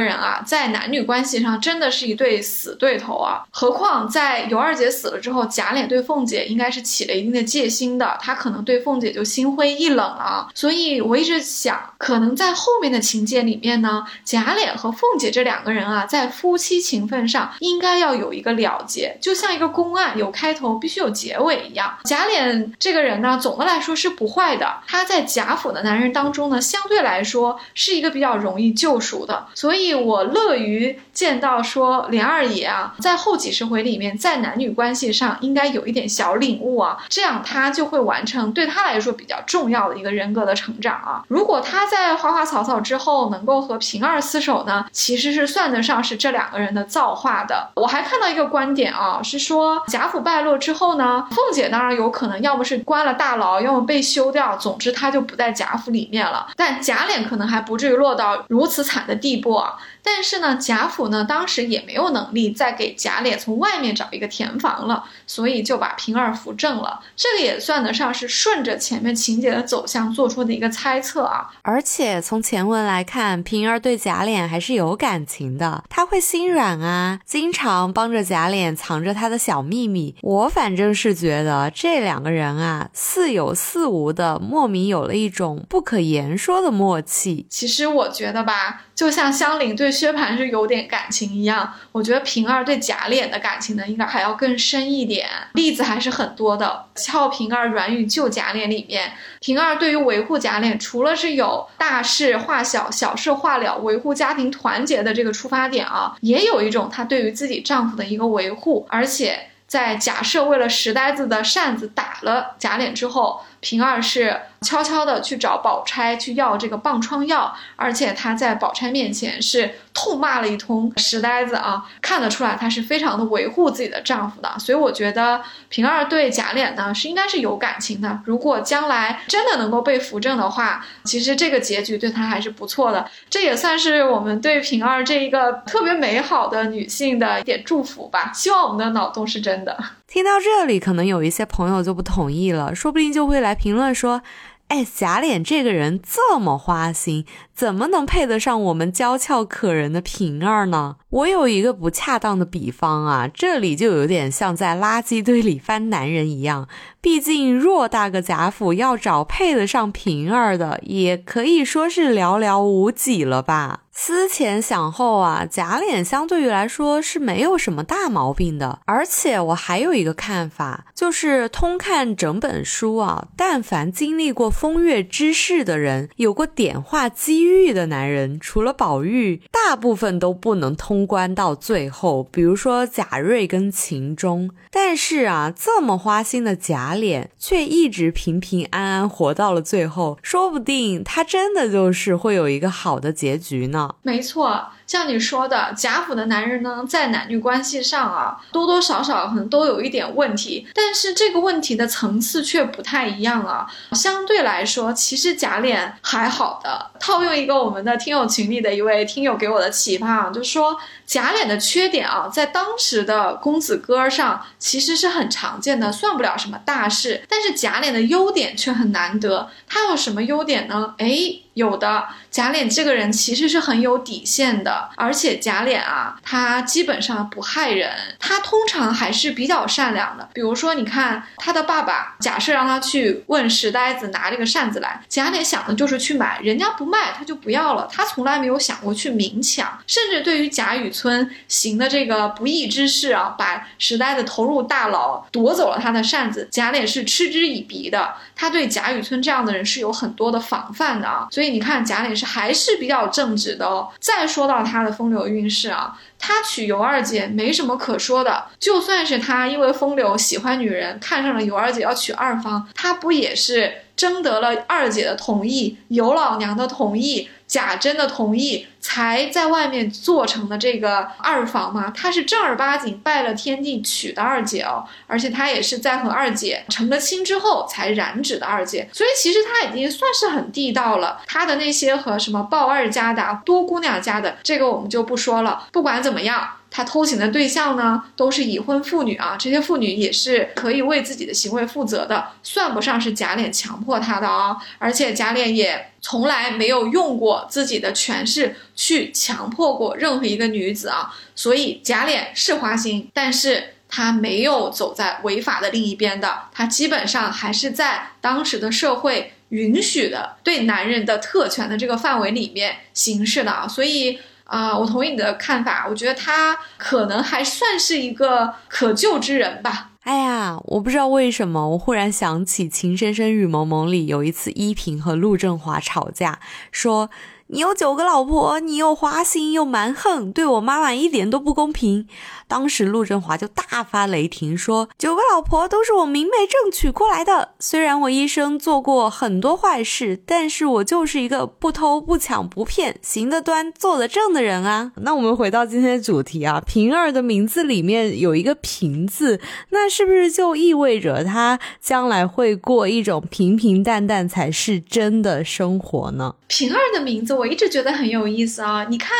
人啊，在男女关系上真的是一对死对头啊。何况在尤二姐死了之后，贾琏对凤姐应该是起了一定的戒心的，他可能对凤姐就心灰意冷了。所以我一直想，可能在后面的情节里面呢，贾琏和。凤姐这两个人啊，在夫妻情分上应该要有一个了结，就像一个公案有开头必须有结尾一样。贾琏这个人呢，总的来说是不坏的，他在贾府的男人当中呢，相对来说是一个比较容易救赎的，所以我乐于见到说琏二爷啊，在后几十回里面，在男女关系上应该有一点小领悟啊，这样他就会完成对他来说比较重要的一个人格的成长啊。如果他在花花草草之后能够和平儿厮守呢？其实是算得上是这两个人的造化的。我还看到一个观点啊，是说贾府败落之后呢，凤姐当然有可能要么是关了大牢，要么被休掉，总之她就不在贾府里面了。但贾琏可能还不至于落到如此惨的地步啊。但是呢，贾府呢当时也没有能力再给贾琏从外面找一个填房了，所以就把平儿扶正了。这个也算得上是顺着前面情节的走向做出的一个猜测啊。而且从前文来看，平儿对贾琏还是有感情的，他会心软啊，经常帮着贾琏藏着他的小秘密。我反正是觉得这两个人啊，似有似无的，莫名有了一种不可言说的默契。其实我觉得吧。就像香菱对薛蟠是有点感情一样，我觉得平儿对贾琏的感情呢，应该还要更深一点。例子还是很多的，《俏平儿软语救贾琏》里面，平儿对于维护贾琏，除了是有大事化小、小事化了、维护家庭团结的这个出发点啊，也有一种她对于自己丈夫的一个维护。而且在贾赦为了石呆子的扇子打了贾琏之后。平儿是悄悄的去找宝钗去要这个棒疮药，而且她在宝钗面前是痛骂了一通石呆子啊，看得出来她是非常的维护自己的丈夫的，所以我觉得平儿对贾琏呢是应该是有感情的。如果将来真的能够被扶正的话，其实这个结局对她还是不错的，这也算是我们对平儿这一个特别美好的女性的一点祝福吧。希望我们的脑洞是真的。听到这里，可能有一些朋友就不同意了，说不定就会来评论说：“哎，贾琏这个人这么花心，怎么能配得上我们娇俏可人的平儿呢？”我有一个不恰当的比方啊，这里就有点像在垃圾堆里翻男人一样。毕竟偌大个贾府，要找配得上平儿的，也可以说是寥寥无几了吧。思前想后啊，贾琏相对于来说是没有什么大毛病的。而且我还有一个看法，就是通看整本书啊，但凡经历过风月之事的人，有过点化机玉的男人，除了宝玉，大部分都不能通关到最后。比如说贾瑞跟秦钟，但是啊，这么花心的贾琏，却一直平平安安活到了最后，说不定他真的就是会有一个好的结局呢。没错。像你说的，贾府的男人呢，在男女关系上啊，多多少少可能都有一点问题，但是这个问题的层次却不太一样啊。相对来说，其实贾琏还好的。套用一个我们的听友群里的一位听友给我的启发啊，就说贾琏的缺点啊，在当时的公子哥上其实是很常见的，算不了什么大事。但是贾琏的优点却很难得，他有什么优点呢？哎。有的贾琏这个人其实是很有底线的，而且贾琏啊，他基本上不害人，他通常还是比较善良的。比如说，你看他的爸爸，假设让他去问石呆子拿这个扇子来，贾琏想的就是去买，人家不卖他就不要了，他从来没有想过去明抢。甚至对于贾雨村行的这个不义之事啊，把石呆子投入大牢，夺走了他的扇子，贾琏是嗤之以鼻的。他对贾雨村这样的人是有很多的防范的啊，所以。所以你看，贾琏是还是比较正直的哦。再说到他的风流韵事啊，他娶尤二姐没什么可说的。就算是他因为风流喜欢女人，看上了尤二姐要娶二房，他不也是征得了二姐的同意，尤老娘的同意？贾珍的同意才在外面做成的这个二房吗，他是正儿八经拜了天地娶的二姐哦，而且他也是在和二姐成了亲之后才染指的二姐，所以其实他已经算是很地道了。他的那些和什么鲍二家的、多姑娘家的，这个我们就不说了。不管怎怎么样。他偷情的对象呢，都是已婚妇女啊，这些妇女也是可以为自己的行为负责的，算不上是贾琏强迫他的啊。而且贾琏也从来没有用过自己的权势去强迫过任何一个女子啊。所以贾琏是花心，但是他没有走在违法的另一边的，他基本上还是在当时的社会允许的对男人的特权的这个范围里面行事的啊。所以。啊，我同意你的看法，我觉得他可能还算是一个可救之人吧。哎呀，我不知道为什么，我忽然想起《情深深雨蒙蒙》里有一次依萍和陆振华吵架，说。你有九个老婆，你又花心又蛮横，对我妈妈一点都不公平。当时陆振华就大发雷霆，说九个老婆都是我明媒正娶过来的。虽然我一生做过很多坏事，但是我就是一个不偷不抢不骗、行得端坐得正的人啊。那我们回到今天的主题啊，平儿的名字里面有一个平字，那是不是就意味着她将来会过一种平平淡淡才是真的生活呢？平儿的名字。我一直觉得很有意思啊！你看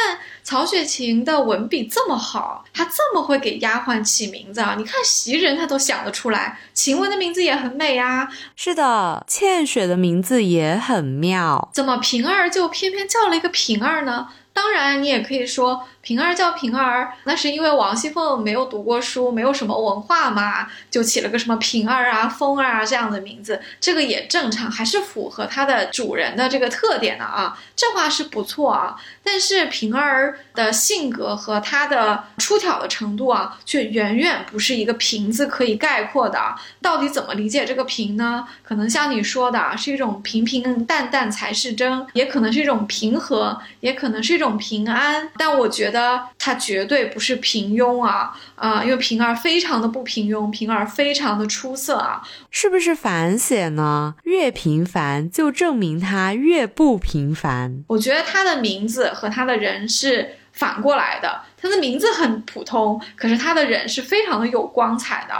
曹雪芹的文笔这么好，他这么会给丫鬟起名字啊！你看袭人他都想得出来，晴雯的名字也很美呀。是的，倩雪的名字也很妙，怎么平儿就偏偏叫了一个平儿呢？当然，你也可以说。平儿叫平儿，那是因为王熙凤没有读过书，没有什么文化嘛，就起了个什么平儿啊、风儿啊这样的名字，这个也正常，还是符合它的主人的这个特点的啊。这话是不错啊，但是平儿的性格和她的出挑的程度啊，却远远不是一个平字可以概括的。到底怎么理解这个平呢？可能像你说的，是一种平平淡淡才是真，也可能是一种平和，也可能是一种平安。但我觉。的他绝对不是平庸啊啊！因为平儿非常的不平庸，平儿非常的出色啊，是不是反写呢？越平凡就证明他越不平凡。我觉得他的名字和他的人是反过来的，他的名字很普通，可是他的人是非常的有光彩的。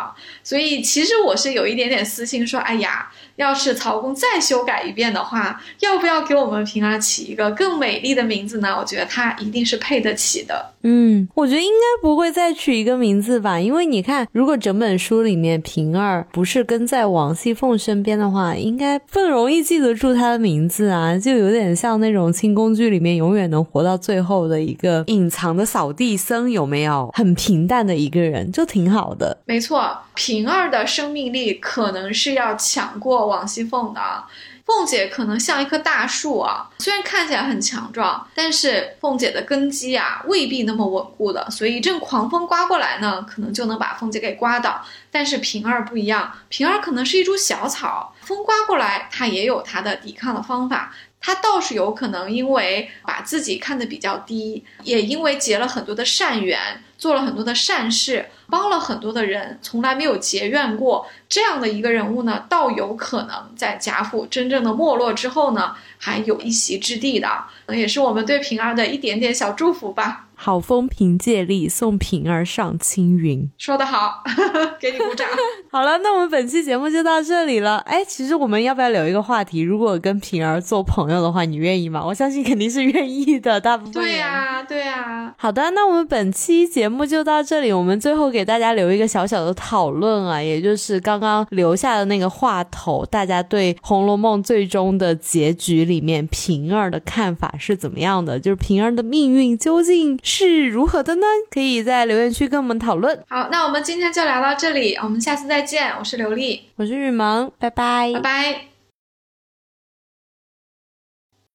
所以其实我是有一点点私心，说哎呀。要是曹公再修改一遍的话，要不要给我们平儿起一个更美丽的名字呢？我觉得他一定是配得起的。嗯，我觉得应该不会再取一个名字吧，因为你看，如果整本书里面平儿不是跟在王熙凤身边的话，应该更容易记得住她的名字啊，就有点像那种清宫剧里面永远能活到最后的一个隐藏的扫地僧，有没有？很平淡的一个人，就挺好的。没错，平儿的生命力可能是要抢过。王熙凤的凤姐可能像一棵大树啊，虽然看起来很强壮，但是凤姐的根基啊未必那么稳固的，所以一阵狂风刮过来呢，可能就能把凤姐给刮倒。但是平儿不一样，平儿可能是一株小草，风刮过来，它也有它的抵抗的方法。他倒是有可能因为把自己看得比较低，也因为结了很多的善缘。做了很多的善事，帮了很多的人，从来没有结怨过。这样的一个人物呢，倒有可能在贾府真正的没落之后呢，还有一席之地的，也是我们对平儿的一点点小祝福吧。好风凭借力，送平儿上青云。说得好，[LAUGHS] 给你鼓掌。[LAUGHS] 好了，那我们本期节目就到这里了。哎，其实我们要不要留一个话题？如果跟平儿做朋友的话，你愿意吗？我相信肯定是愿意的，大部分。对呀，对呀。好的，那我们本期节目就到这里。我们最后给大家留一个小小的讨论啊，也就是刚刚留下的那个话头，大家对《红楼梦》最终的结局里面平儿的看法是怎么样的？就是平儿的命运究竟？是如何的呢？可以在留言区跟我们讨论。好，那我们今天就聊到这里，我们下次再见。我是刘丽，我是雨萌，拜拜，拜拜。